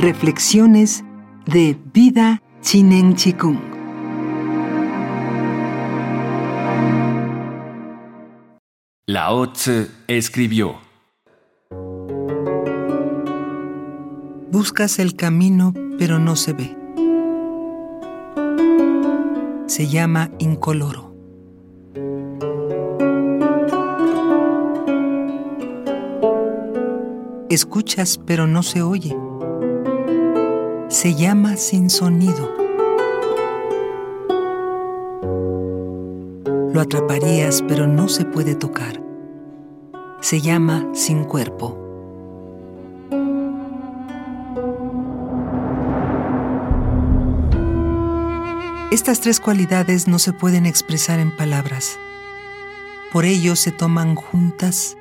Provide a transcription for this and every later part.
Reflexiones de Vida Chinen Chikung. Lao Tzu escribió, Buscas el camino, pero no se ve. Se llama incoloro. Escuchas, pero no se oye. Se llama sin sonido. Lo atraparías, pero no se puede tocar. Se llama sin cuerpo. Estas tres cualidades no se pueden expresar en palabras. Por ello se toman juntas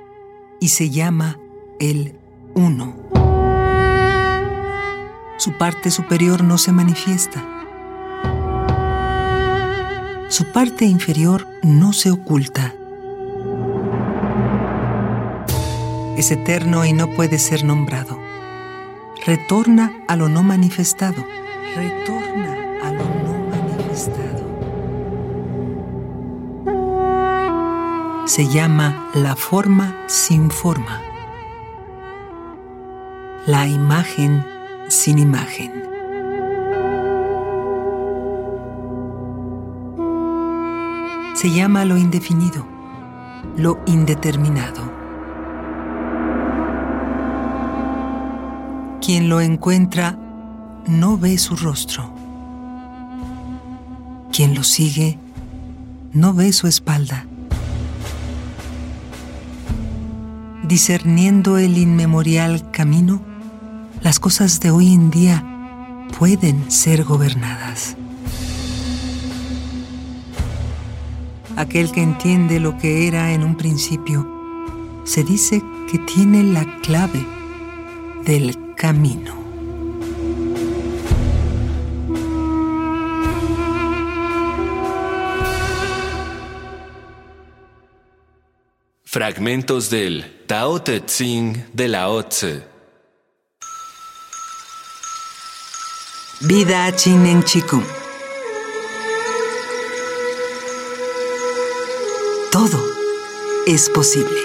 y se llama el uno. Su parte superior no se manifiesta. Su parte inferior no se oculta. Es eterno y no puede ser nombrado. Retorna a lo no manifestado. Retorna a lo no manifestado. Se llama la forma sin forma. La imagen sin imagen. Se llama lo indefinido, lo indeterminado. Quien lo encuentra no ve su rostro. Quien lo sigue no ve su espalda. Discerniendo el inmemorial camino, las cosas de hoy en día pueden ser gobernadas. Aquel que entiende lo que era en un principio, se dice que tiene la clave del camino. Fragmentos del Tao Te Ching de Lao Tzu. Vida Chinen Chikung. Todo es posible.